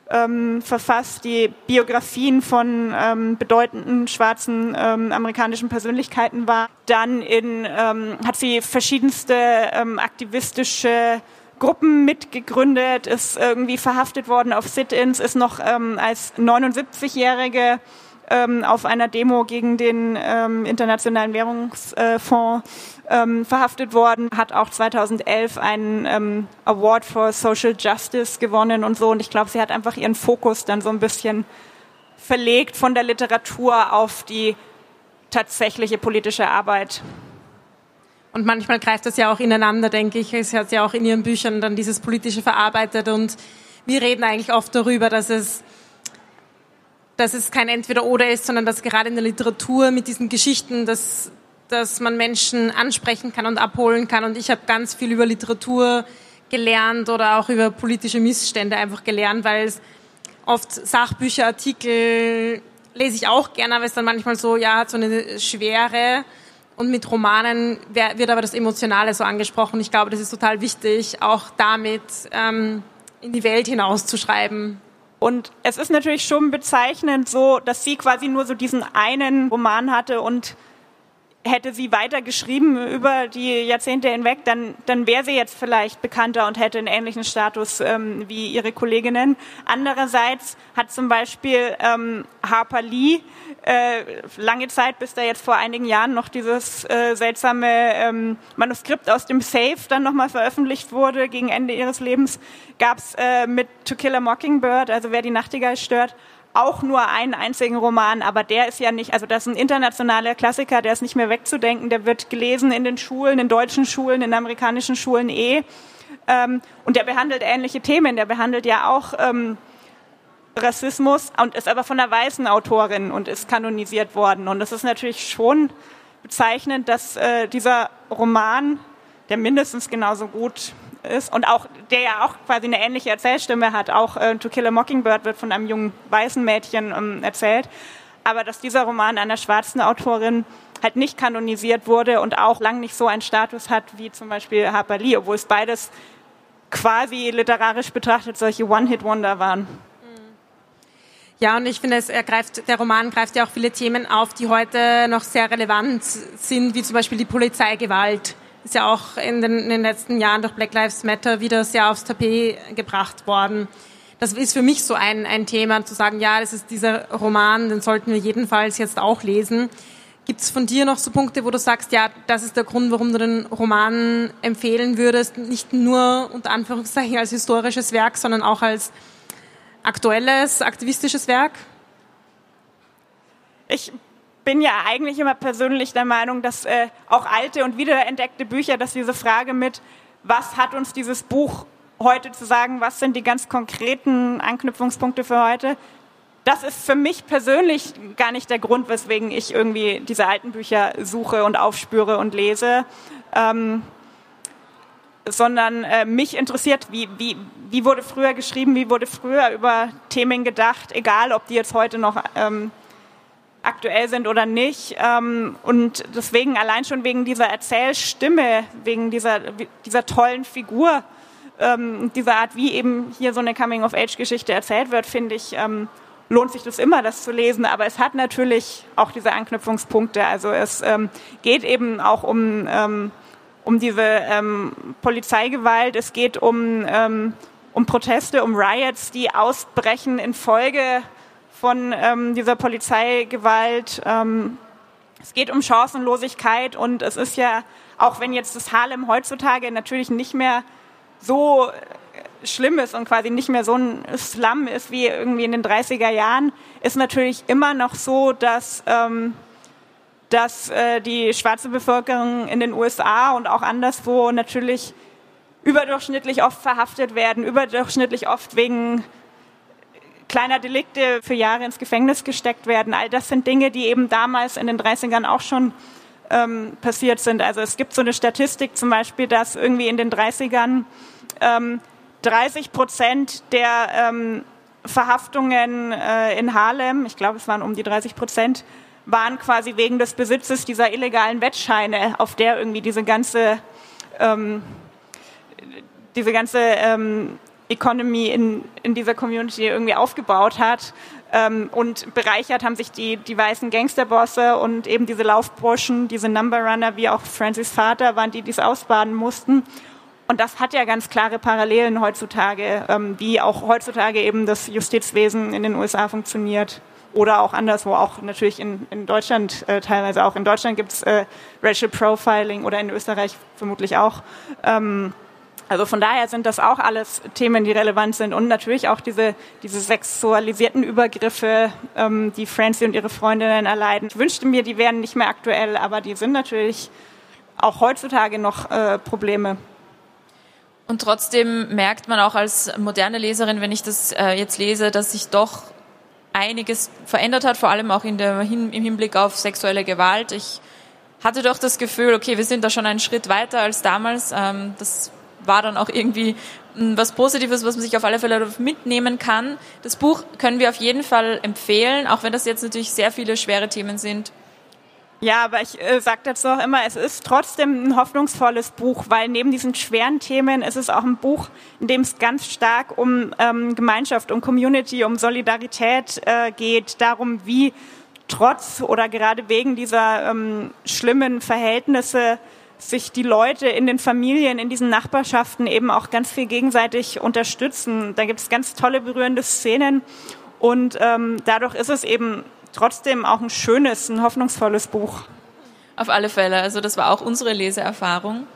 [SPEAKER 1] ähm, verfasst, die Biografien von ähm, bedeutenden schwarzen ähm, amerikanischen Persönlichkeiten war. Dann in, ähm, hat sie verschiedenste ähm, aktivistische Gruppen mitgegründet, ist irgendwie verhaftet worden auf Sit-ins, ist noch ähm, als 79-Jährige ähm, auf einer Demo gegen den ähm, Internationalen Währungsfonds ähm, verhaftet worden, hat auch 2011 einen ähm, Award for Social Justice gewonnen und so. Und ich glaube, sie hat einfach ihren Fokus dann so ein bisschen verlegt von der Literatur auf die tatsächliche politische Arbeit.
[SPEAKER 6] Und manchmal greift das ja auch ineinander, denke ich. Es hat ja auch in ihren Büchern dann dieses Politische verarbeitet und wir reden eigentlich oft darüber, dass es dass es kein Entweder-Oder ist, sondern dass gerade in der Literatur mit diesen Geschichten, dass, dass man Menschen ansprechen kann und abholen kann. Und ich habe ganz viel über Literatur gelernt oder auch über politische Missstände einfach gelernt, weil es oft Sachbücher, Artikel lese ich auch gerne, aber es dann manchmal so, ja, hat so eine Schwere. Und mit Romanen wird aber das Emotionale so angesprochen. Ich glaube, das ist total wichtig, auch damit ähm, in die Welt hinauszuschreiben.
[SPEAKER 1] Und es ist natürlich schon bezeichnend so, dass sie quasi nur so diesen einen Roman hatte und hätte sie weiter geschrieben über die Jahrzehnte hinweg, dann, dann wäre sie jetzt vielleicht bekannter und hätte einen ähnlichen Status ähm, wie ihre Kolleginnen. Andererseits hat zum Beispiel ähm, Harper Lee äh, lange Zeit, bis da jetzt vor einigen Jahren noch dieses äh, seltsame ähm, Manuskript aus dem Safe dann nochmal veröffentlicht wurde, gegen Ende ihres Lebens, gab es äh, mit To Kill a Mockingbird, also wer die Nachtigall stört, auch nur einen einzigen Roman, aber der ist ja nicht, also das ist ein internationaler Klassiker, der ist nicht mehr wegzudenken, der wird gelesen in den Schulen, in deutschen Schulen, in amerikanischen Schulen eh. Ähm, und der behandelt ähnliche Themen, der behandelt ja auch ähm, Rassismus und ist aber von einer weißen Autorin und ist kanonisiert worden. Und das ist natürlich schon bezeichnend, dass äh, dieser Roman, der mindestens genauso gut ist und auch der ja auch quasi eine ähnliche Erzählstimme hat. Auch äh, To Kill a Mockingbird wird von einem jungen weißen Mädchen ähm, erzählt. Aber dass dieser Roman einer schwarzen Autorin halt nicht kanonisiert wurde und auch lang nicht so einen Status hat wie zum Beispiel Harper Lee, obwohl es beides quasi literarisch betrachtet solche One-Hit-Wonder waren.
[SPEAKER 6] Ja, und ich finde, es ergreift, der Roman greift ja auch viele Themen auf, die heute noch sehr relevant sind, wie zum Beispiel die Polizeigewalt ist ja auch in den, in den letzten Jahren durch Black Lives Matter wieder sehr aufs Tapet gebracht worden. Das ist für mich so ein, ein Thema, zu sagen, ja, das ist dieser Roman, den sollten wir jedenfalls jetzt auch lesen. Gibt es von dir noch so Punkte, wo du sagst, ja, das ist der Grund, warum du den Roman empfehlen würdest, nicht nur unter Anführungszeichen als historisches Werk, sondern auch als aktuelles, aktivistisches Werk?
[SPEAKER 1] Ich bin ja eigentlich immer persönlich der Meinung, dass äh, auch alte und wiederentdeckte Bücher, dass diese Frage mit, was hat uns dieses Buch heute zu sagen, was sind die ganz konkreten Anknüpfungspunkte für heute, das ist für mich persönlich gar nicht der Grund, weswegen ich irgendwie diese alten Bücher suche und aufspüre und lese. Ähm, sondern äh, mich interessiert, wie, wie, wie wurde früher geschrieben, wie wurde früher über Themen gedacht, egal ob die jetzt heute noch ähm, aktuell sind oder nicht. Ähm, und deswegen allein schon wegen dieser Erzählstimme, wegen dieser, dieser tollen Figur, ähm, dieser Art, wie eben hier so eine Coming-of-Age-Geschichte erzählt wird, finde ich, ähm, lohnt sich das immer, das zu lesen. Aber es hat natürlich auch diese Anknüpfungspunkte. Also es ähm, geht eben auch um, ähm, um diese ähm, Polizeigewalt. Es geht um, ähm, um Proteste, um Riots, die ausbrechen infolge von ähm, dieser Polizeigewalt. Ähm, es geht um Chancenlosigkeit und es ist ja, auch wenn jetzt das Harlem heutzutage natürlich nicht mehr so äh, schlimm ist und quasi nicht mehr so ein Slum ist wie irgendwie in den 30er Jahren, ist natürlich immer noch so, dass, ähm, dass äh, die schwarze Bevölkerung in den USA und auch anderswo natürlich überdurchschnittlich oft verhaftet werden, überdurchschnittlich oft wegen kleiner Delikte für Jahre ins Gefängnis gesteckt werden. All das sind Dinge, die eben damals in den 30ern auch schon ähm, passiert sind. Also es gibt so eine Statistik zum Beispiel, dass irgendwie in den 30ern ähm, 30 Prozent der ähm, Verhaftungen äh, in Harlem, ich glaube es waren um die 30 Prozent, waren quasi wegen des Besitzes dieser illegalen Wettscheine, auf der irgendwie diese ganze ähm, diese ganze ähm, Economy in, in dieser Community irgendwie aufgebaut hat. Ähm, und bereichert haben sich die, die weißen Gangsterbosse und eben diese Laufburschen, diese Numberrunner, wie auch Francis Vater, waren die, die es ausbaden mussten. Und das hat ja ganz klare Parallelen heutzutage, ähm, wie auch heutzutage eben das Justizwesen in den USA funktioniert. Oder auch anderswo, auch natürlich in, in Deutschland äh, teilweise auch. In Deutschland gibt's äh, Racial Profiling oder in Österreich vermutlich auch. Ähm, also von daher sind das auch alles Themen, die relevant sind und natürlich auch diese, diese sexualisierten Übergriffe, ähm, die Francie und ihre Freundinnen erleiden. Ich wünschte mir, die wären nicht mehr aktuell, aber die sind natürlich auch heutzutage noch äh, Probleme.
[SPEAKER 5] Und trotzdem merkt man auch als moderne Leserin, wenn ich das äh, jetzt lese, dass sich doch einiges verändert hat, vor allem auch in der, im Hinblick auf sexuelle Gewalt. Ich hatte doch das Gefühl, okay, wir sind da schon einen Schritt weiter als damals. Ähm, das war dann auch irgendwie hm, was Positives, was man sich auf alle Fälle mitnehmen kann. Das Buch können wir auf jeden Fall empfehlen, auch wenn das jetzt natürlich sehr viele schwere Themen sind.
[SPEAKER 1] Ja, aber ich äh, sage dazu auch immer, es ist trotzdem ein hoffnungsvolles Buch, weil neben diesen schweren Themen ist es auch ein Buch, in dem es ganz stark um ähm, Gemeinschaft, um Community, um Solidarität äh, geht, darum, wie trotz oder gerade wegen dieser ähm, schlimmen Verhältnisse sich die Leute in den Familien, in diesen Nachbarschaften eben auch ganz viel gegenseitig unterstützen. Da gibt es ganz tolle, berührende Szenen und ähm, dadurch ist es eben trotzdem auch ein schönes, ein hoffnungsvolles Buch.
[SPEAKER 5] Auf alle Fälle. Also das war auch unsere Leseerfahrung.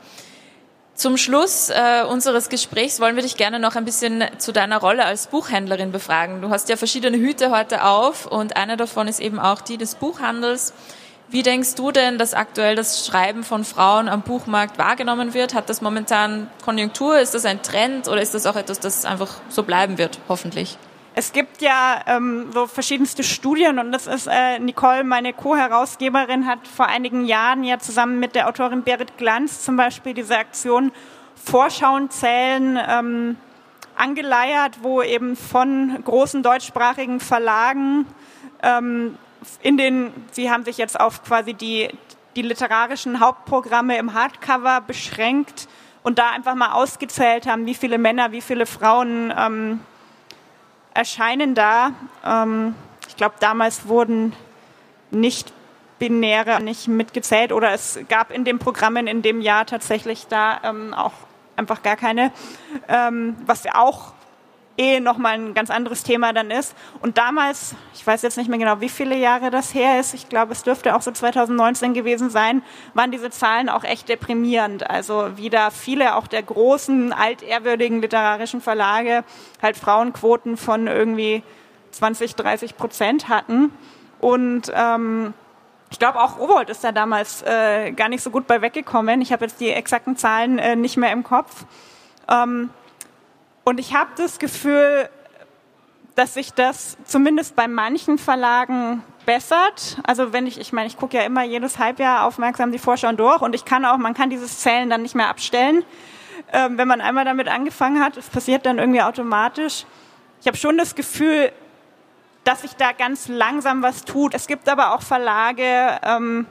[SPEAKER 5] Zum Schluss äh, unseres Gesprächs wollen wir dich gerne noch ein bisschen zu deiner Rolle als Buchhändlerin befragen. Du hast ja verschiedene Hüte heute auf und eine davon ist eben auch die des Buchhandels. Wie denkst du denn, dass aktuell das Schreiben von Frauen am Buchmarkt wahrgenommen wird? Hat das momentan Konjunktur? Ist das ein Trend oder ist das auch etwas, das einfach so bleiben wird, hoffentlich?
[SPEAKER 1] Es gibt ja ähm, so verschiedenste Studien und das ist äh, Nicole, meine Co-Herausgeberin, hat vor einigen Jahren ja zusammen mit der Autorin Berit Glanz zum Beispiel diese Aktion Vorschauen zählen ähm, angeleiert, wo eben von großen deutschsprachigen Verlagen ähm, in den, sie haben sich jetzt auf quasi die, die literarischen Hauptprogramme im Hardcover beschränkt und da einfach mal ausgezählt haben, wie viele Männer, wie viele Frauen ähm, erscheinen da. Ähm, ich glaube, damals wurden nicht binäre nicht mitgezählt oder es gab in den Programmen in dem Jahr tatsächlich da ähm, auch einfach gar keine, ähm, was ja auch eh nochmal ein ganz anderes Thema dann ist. Und damals, ich weiß jetzt nicht mehr genau, wie viele Jahre das her ist, ich glaube, es dürfte auch so 2019 gewesen sein, waren diese Zahlen auch echt deprimierend. Also wieder viele auch der großen, altehrwürdigen literarischen Verlage halt Frauenquoten von irgendwie 20, 30 Prozent hatten. Und ähm, ich glaube, auch Rowold ist da damals äh, gar nicht so gut bei weggekommen. Ich habe jetzt die exakten Zahlen äh, nicht mehr im Kopf. Ähm, und ich habe das Gefühl, dass sich das zumindest bei manchen Verlagen bessert. Also wenn ich, ich meine, ich gucke ja immer jedes Halbjahr aufmerksam die Vorschau durch und ich kann auch, man kann dieses Zählen dann nicht mehr abstellen, ähm, wenn man einmal damit angefangen hat. Es passiert dann irgendwie automatisch. Ich habe schon das Gefühl, dass sich da ganz langsam was tut. Es gibt aber auch Verlage, ähm,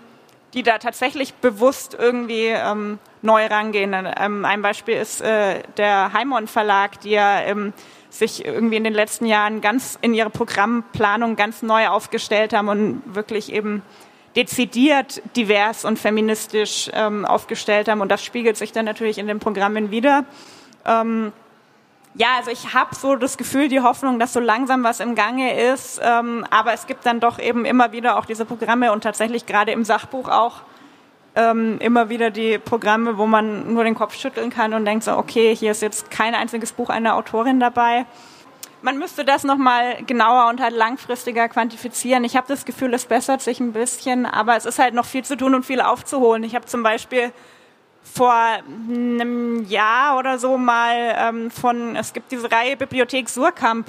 [SPEAKER 1] die da tatsächlich bewusst irgendwie ähm, neu rangehen. Ähm, ein Beispiel ist äh, der Heimon Verlag, die ja ähm, sich irgendwie in den letzten Jahren ganz in ihre Programmplanung ganz neu aufgestellt haben und wirklich eben dezidiert divers und feministisch ähm, aufgestellt haben. Und das spiegelt sich dann natürlich in den Programmen wieder. Ja, also ich habe so das Gefühl, die Hoffnung, dass so langsam was im Gange ist. Ähm, aber es gibt dann doch eben immer wieder auch diese Programme und tatsächlich gerade im Sachbuch auch ähm, immer wieder die Programme, wo man nur den Kopf schütteln kann und denkt so, okay, hier ist jetzt kein einziges Buch einer Autorin dabei. Man müsste das nochmal genauer und halt langfristiger quantifizieren. Ich habe das Gefühl, es bessert sich ein bisschen, aber es ist halt noch viel zu tun und viel aufzuholen. Ich habe zum Beispiel vor einem Jahr oder so mal ähm, von, es gibt diese Reihe Bibliothek Surkamp,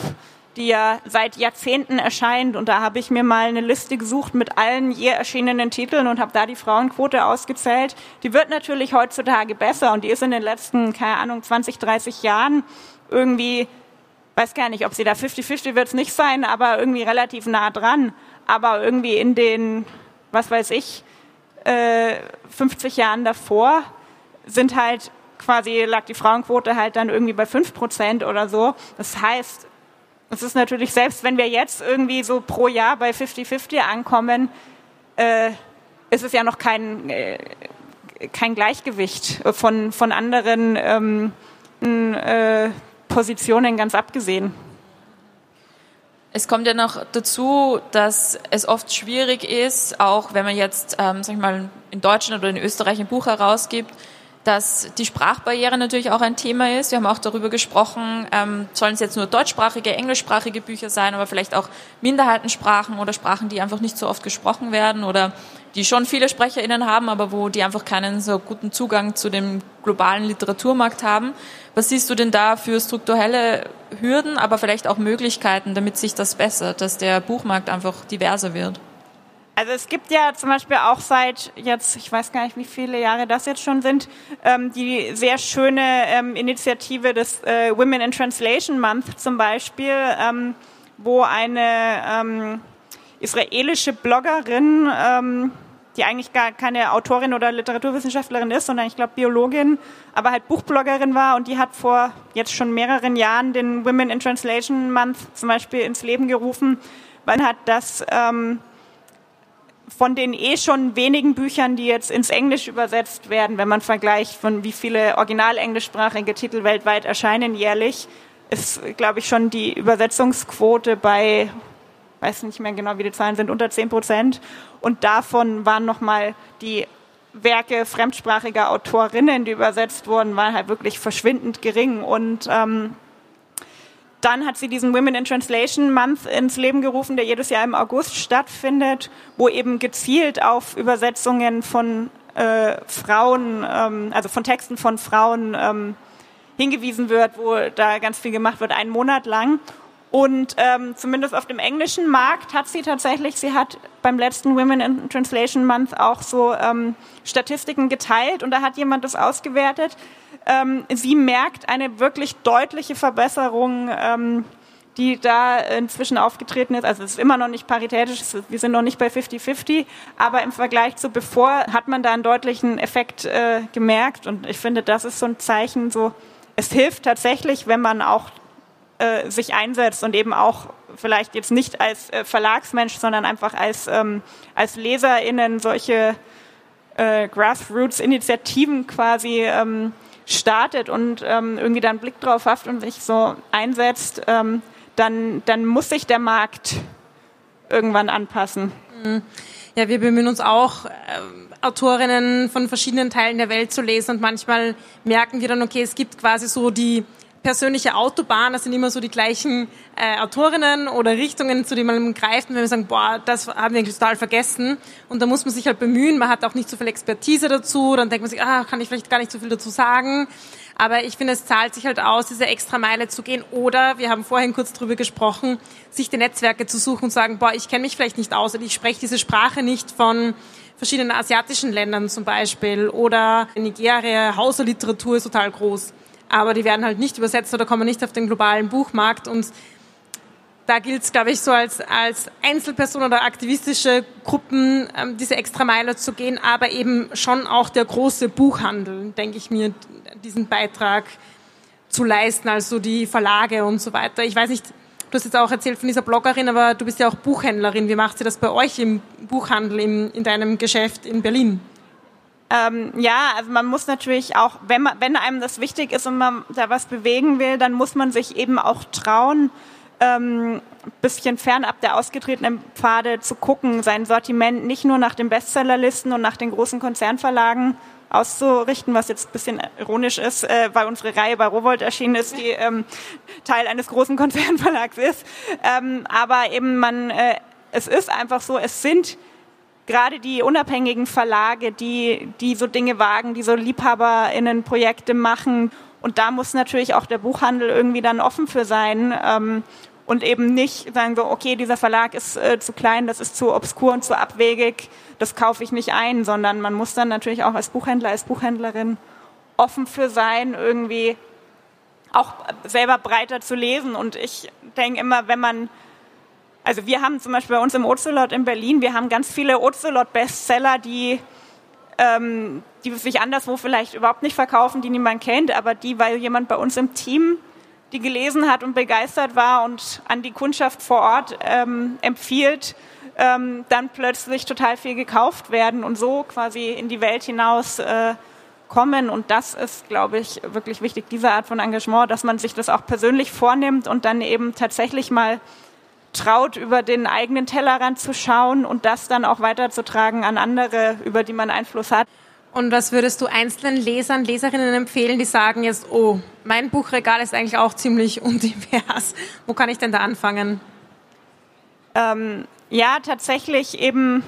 [SPEAKER 1] die ja seit Jahrzehnten erscheint. Und da habe ich mir mal eine Liste gesucht mit allen je erschienenen Titeln und habe da die Frauenquote ausgezählt. Die wird natürlich heutzutage besser und die ist in den letzten, keine Ahnung, 20, 30 Jahren irgendwie, weiß gar nicht, ob sie da 50-50 wird es nicht sein, aber irgendwie relativ nah dran. Aber irgendwie in den, was weiß ich, äh, 50 Jahren davor sind halt quasi lag die Frauenquote halt dann irgendwie bei 5 Prozent oder so. Das heißt, es ist natürlich, selbst wenn wir jetzt irgendwie so pro Jahr bei 50-50 ankommen, äh, ist es ja noch kein, äh, kein Gleichgewicht von, von anderen ähm, äh, Positionen ganz abgesehen.
[SPEAKER 5] Es kommt ja noch dazu, dass es oft schwierig ist, auch wenn man jetzt, ähm, sag ich mal, in Deutschland oder in Österreich ein Buch herausgibt, dass die Sprachbarriere natürlich auch ein Thema ist. Wir haben auch darüber gesprochen, ähm, sollen es jetzt nur deutschsprachige, englischsprachige Bücher sein, aber vielleicht auch Minderheitensprachen oder Sprachen, die einfach nicht so oft gesprochen werden oder die schon viele SprecherInnen haben, aber wo die einfach keinen so guten Zugang zu dem globalen Literaturmarkt haben. Was siehst du denn da für strukturelle Hürden, aber vielleicht auch Möglichkeiten, damit sich das bessert, dass der Buchmarkt einfach diverser wird?
[SPEAKER 1] Also es gibt ja zum Beispiel auch seit jetzt, ich weiß gar nicht, wie viele Jahre das jetzt schon sind, ähm, die sehr schöne ähm, Initiative des äh, Women in Translation Month zum Beispiel, ähm, wo eine ähm, israelische Bloggerin, ähm, die eigentlich gar keine Autorin oder Literaturwissenschaftlerin ist, sondern ich glaube Biologin, aber halt Buchbloggerin war und die hat vor jetzt schon mehreren Jahren den Women in Translation Month zum Beispiel ins Leben gerufen, weil hat das ähm, von den eh schon wenigen Büchern, die jetzt ins Englisch übersetzt werden, wenn man vergleicht, von wie viele original-englischsprachige Titel weltweit erscheinen jährlich, ist, glaube ich, schon die Übersetzungsquote bei, weiß nicht mehr genau, wie die Zahlen sind, unter 10 Prozent. Und davon waren nochmal die Werke fremdsprachiger Autorinnen, die übersetzt wurden, waren halt wirklich verschwindend gering. Und ähm, dann hat sie diesen Women in Translation Month ins Leben gerufen, der jedes Jahr im August stattfindet, wo eben gezielt auf Übersetzungen von äh, Frauen, ähm, also von Texten von Frauen ähm, hingewiesen wird, wo da ganz viel gemacht wird, einen Monat lang. Und ähm, zumindest auf dem englischen Markt hat sie tatsächlich, sie hat beim letzten Women in Translation Month auch so ähm, Statistiken geteilt und da hat jemand das ausgewertet. Ähm, sie merkt eine wirklich deutliche Verbesserung, ähm, die da inzwischen aufgetreten ist. Also es ist immer noch nicht paritätisch, wir sind noch nicht bei 50-50, aber im Vergleich zu bevor hat man da einen deutlichen Effekt äh, gemerkt und ich finde, das ist so ein Zeichen, so es hilft tatsächlich, wenn man auch äh, sich einsetzt und eben auch vielleicht jetzt nicht als äh, Verlagsmensch, sondern einfach als, ähm, als LeserInnen solche äh, Grassroots-Initiativen quasi ähm, startet und ähm, irgendwie da einen Blick drauf hat und sich so einsetzt, ähm, dann, dann muss sich der Markt irgendwann anpassen.
[SPEAKER 6] Mhm. Ja, wir bemühen uns auch, äh, Autorinnen von verschiedenen Teilen der Welt zu lesen und manchmal merken wir dann, okay, es gibt quasi so die persönliche Autobahn, das sind immer so die gleichen äh, Autorinnen oder Richtungen, zu denen man greift, wenn wir sagen, boah, das haben wir total vergessen. Und da muss man sich halt bemühen, man hat auch nicht so viel Expertise dazu, dann denkt man sich, ah, kann ich vielleicht gar nicht so viel dazu sagen. Aber ich finde, es zahlt sich halt aus, diese extra Meile zu gehen. Oder, wir haben vorhin kurz drüber gesprochen, sich die Netzwerke zu suchen und sagen, boah, ich kenne mich vielleicht nicht aus und ich spreche diese Sprache nicht von verschiedenen asiatischen Ländern zum Beispiel. Oder in Nigeria, Hauserliteratur ist total groß aber die werden halt nicht übersetzt oder kommen nicht auf den globalen Buchmarkt und da gilt es, glaube ich, so als, als Einzelperson oder aktivistische Gruppen ähm, diese extra Meile zu gehen, aber eben schon auch der große Buchhandel, denke ich mir, diesen Beitrag zu leisten, also die Verlage und so weiter. Ich weiß nicht, du hast jetzt auch erzählt von dieser Bloggerin, aber du bist ja auch Buchhändlerin. Wie macht sie das bei euch im Buchhandel, im, in deinem Geschäft in Berlin?
[SPEAKER 1] Ähm, ja, also man muss natürlich auch, wenn, man, wenn einem das wichtig ist und man da was bewegen will, dann muss man sich eben auch trauen, ähm, bisschen fernab der ausgetretenen Pfade zu gucken, sein Sortiment nicht nur nach den Bestsellerlisten und nach den großen Konzernverlagen auszurichten, was jetzt ein bisschen ironisch ist, äh, weil unsere Reihe bei Rowold erschienen ist, die ähm, Teil eines großen Konzernverlags ist. Ähm, aber eben man, äh, es ist einfach so, es sind gerade die unabhängigen Verlage, die, die so Dinge wagen, die so LiebhaberInnen-Projekte machen. Und da muss natürlich auch der Buchhandel irgendwie dann offen für sein. Ähm, und eben nicht sagen so, okay, dieser Verlag ist äh, zu klein, das ist zu obskur und zu abwegig, das kaufe ich nicht ein, sondern man muss dann natürlich auch als Buchhändler, als Buchhändlerin offen für sein, irgendwie auch selber breiter zu lesen. Und ich denke immer, wenn man also wir haben zum Beispiel bei uns im Ocelot in Berlin, wir haben ganz viele Ocelot-Bestseller, die, ähm, die sich anderswo vielleicht überhaupt nicht verkaufen, die niemand kennt, aber die, weil jemand bei uns im Team die gelesen hat und begeistert war und an die Kundschaft vor Ort ähm, empfiehlt, ähm, dann plötzlich total viel gekauft werden und so quasi in die Welt hinaus äh, kommen. Und das ist, glaube ich, wirklich wichtig, diese Art von Engagement, dass man sich das auch persönlich vornimmt und dann eben tatsächlich mal traut, über den eigenen Tellerrand zu schauen und das dann auch weiterzutragen an andere, über die man Einfluss hat.
[SPEAKER 6] Und was würdest du einzelnen Lesern, Leserinnen empfehlen, die sagen jetzt, oh, mein Buchregal ist eigentlich auch ziemlich undivers. Wo kann ich denn da anfangen?
[SPEAKER 1] Ähm, ja, tatsächlich eben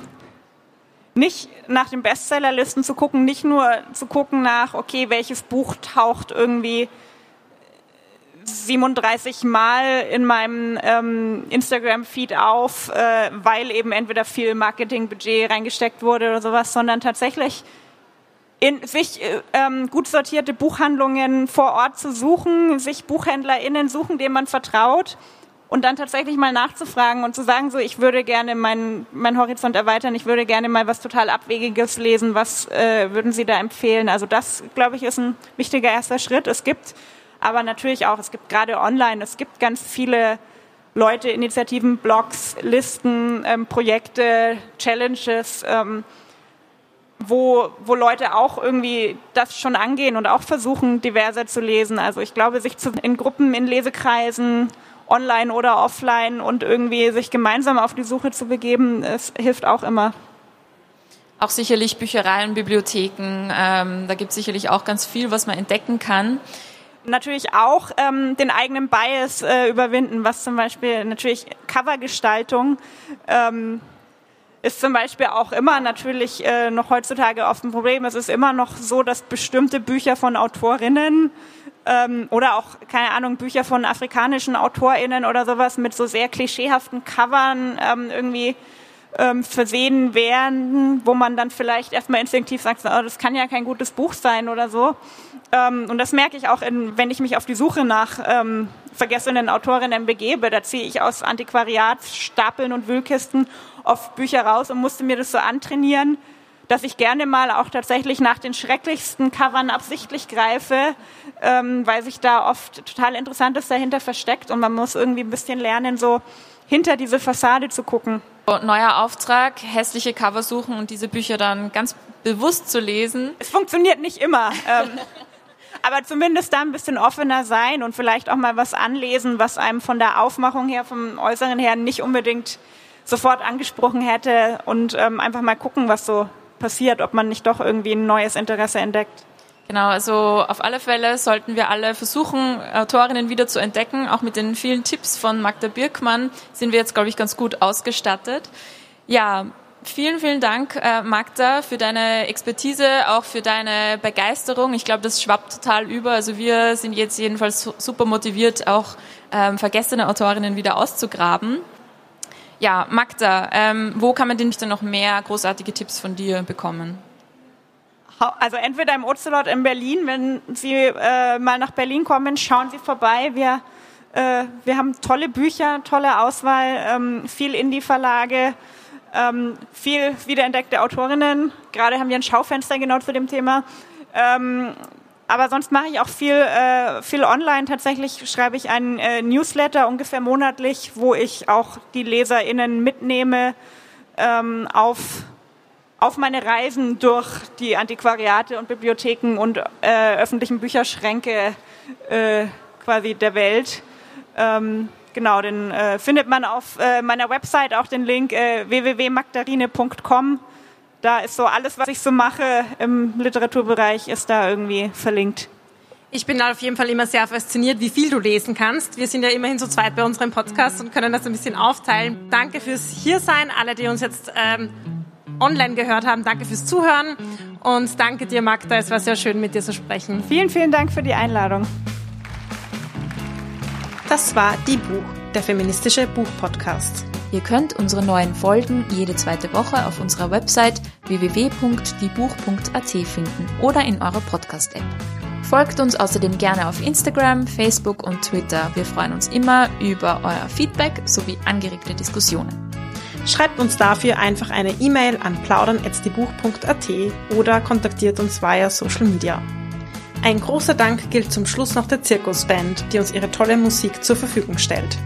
[SPEAKER 1] nicht nach den Bestsellerlisten zu gucken, nicht nur zu gucken nach, okay, welches Buch taucht irgendwie 37 Mal in meinem ähm, Instagram-Feed auf, äh, weil eben entweder viel Marketingbudget reingesteckt wurde oder sowas, sondern tatsächlich in sich äh, ähm, gut sortierte Buchhandlungen vor Ort zu suchen, sich BuchhändlerInnen suchen, denen man vertraut und dann tatsächlich mal nachzufragen und zu sagen, so, ich würde gerne meinen mein Horizont erweitern, ich würde gerne mal was total Abwegiges lesen, was äh, würden Sie da empfehlen? Also das, glaube ich, ist ein wichtiger erster Schritt. Es gibt aber natürlich auch, es gibt gerade online, es gibt ganz viele Leute, Initiativen, Blogs, Listen, ähm, Projekte, Challenges, ähm, wo, wo Leute auch irgendwie das schon angehen und auch versuchen, diverser zu lesen. Also ich glaube, sich zu, in Gruppen, in Lesekreisen, online oder offline und irgendwie sich gemeinsam auf die Suche zu begeben, es hilft auch immer.
[SPEAKER 5] Auch sicherlich Büchereien, Bibliotheken, ähm, da gibt es sicherlich auch ganz viel, was man entdecken kann
[SPEAKER 1] natürlich auch ähm, den eigenen Bias äh, überwinden, was zum Beispiel natürlich Covergestaltung ähm, ist zum Beispiel auch immer natürlich äh, noch heutzutage oft ein Problem. Es ist immer noch so, dass bestimmte Bücher von Autorinnen ähm, oder auch, keine Ahnung, Bücher von afrikanischen AutorInnen oder sowas mit so sehr klischeehaften Covern ähm, irgendwie ähm, versehen werden, wo man dann vielleicht erstmal instinktiv sagt, oh, das kann ja kein gutes Buch sein oder so. Ähm, und das merke ich auch, in, wenn ich mich auf die Suche nach ähm, vergessenen Autorinnen begebe. Da ziehe ich aus Antiquariatsstapeln und Wühlkisten oft Bücher raus und musste mir das so antrainieren, dass ich gerne mal auch tatsächlich nach den schrecklichsten Covern absichtlich greife, ähm, weil sich da oft total Interessantes dahinter versteckt und man muss irgendwie ein bisschen lernen, so hinter diese Fassade zu gucken.
[SPEAKER 5] Neuer Auftrag, hässliche Cover suchen und diese Bücher dann ganz bewusst zu lesen.
[SPEAKER 1] Es funktioniert nicht immer. Ähm, [laughs] aber zumindest da ein bisschen offener sein und vielleicht auch mal was anlesen, was einem von der Aufmachung her, vom Äußeren her nicht unbedingt sofort angesprochen hätte und ähm, einfach mal gucken, was so passiert, ob man nicht doch irgendwie ein neues Interesse entdeckt.
[SPEAKER 5] Genau, also auf alle Fälle sollten wir alle versuchen, Autorinnen wieder zu entdecken. Auch mit den vielen Tipps von Magda Birkmann sind wir jetzt, glaube ich, ganz gut ausgestattet. Ja, Vielen, vielen Dank, äh, Magda, für deine Expertise, auch für deine Begeisterung. Ich glaube, das schwappt total über. Also wir sind jetzt jedenfalls super motiviert, auch ähm, vergessene Autorinnen wieder auszugraben. Ja, Magda, ähm, wo kann man denn noch mehr großartige Tipps von dir bekommen?
[SPEAKER 1] Also entweder im Ocelot in Berlin, wenn Sie äh, mal nach Berlin kommen, schauen Sie vorbei. Wir, äh, wir haben tolle Bücher, tolle Auswahl, ähm, viel Indie-Verlage, ähm, viel wiederentdeckte Autorinnen. Gerade haben wir ein Schaufenster genau zu dem Thema. Ähm, aber sonst mache ich auch viel, äh, viel online. Tatsächlich schreibe ich einen äh, Newsletter ungefähr monatlich, wo ich auch die LeserInnen mitnehme ähm, auf, auf meine Reisen durch die Antiquariate und Bibliotheken und äh, öffentlichen Bücherschränke äh, quasi der Welt. Ähm, Genau, den äh, findet man auf äh, meiner Website auch den Link äh, www.magdarine.com. Da ist so alles, was ich so mache im Literaturbereich, ist da irgendwie verlinkt.
[SPEAKER 6] Ich bin auf jeden Fall immer sehr fasziniert, wie viel du lesen kannst. Wir sind ja immerhin so zweit bei unserem Podcast und können das ein bisschen aufteilen. Danke fürs Hiersein, alle, die uns jetzt ähm, online gehört haben. Danke fürs Zuhören und danke dir, Magda. Es war sehr schön, mit dir zu sprechen.
[SPEAKER 1] Vielen, vielen Dank für die Einladung.
[SPEAKER 6] Das war Die Buch, der feministische Buchpodcast.
[SPEAKER 2] Ihr könnt unsere neuen Folgen jede zweite Woche auf unserer Website www.diebuch.at finden oder in eurer Podcast-App. Folgt uns außerdem gerne auf Instagram, Facebook und Twitter. Wir freuen uns immer über euer Feedback sowie angeregte Diskussionen.
[SPEAKER 6] Schreibt uns dafür einfach eine E-Mail an plaudern.diebuch.at oder kontaktiert uns via Social Media. Ein großer Dank gilt zum Schluss noch der Zirkusband, die uns ihre tolle Musik zur Verfügung stellt.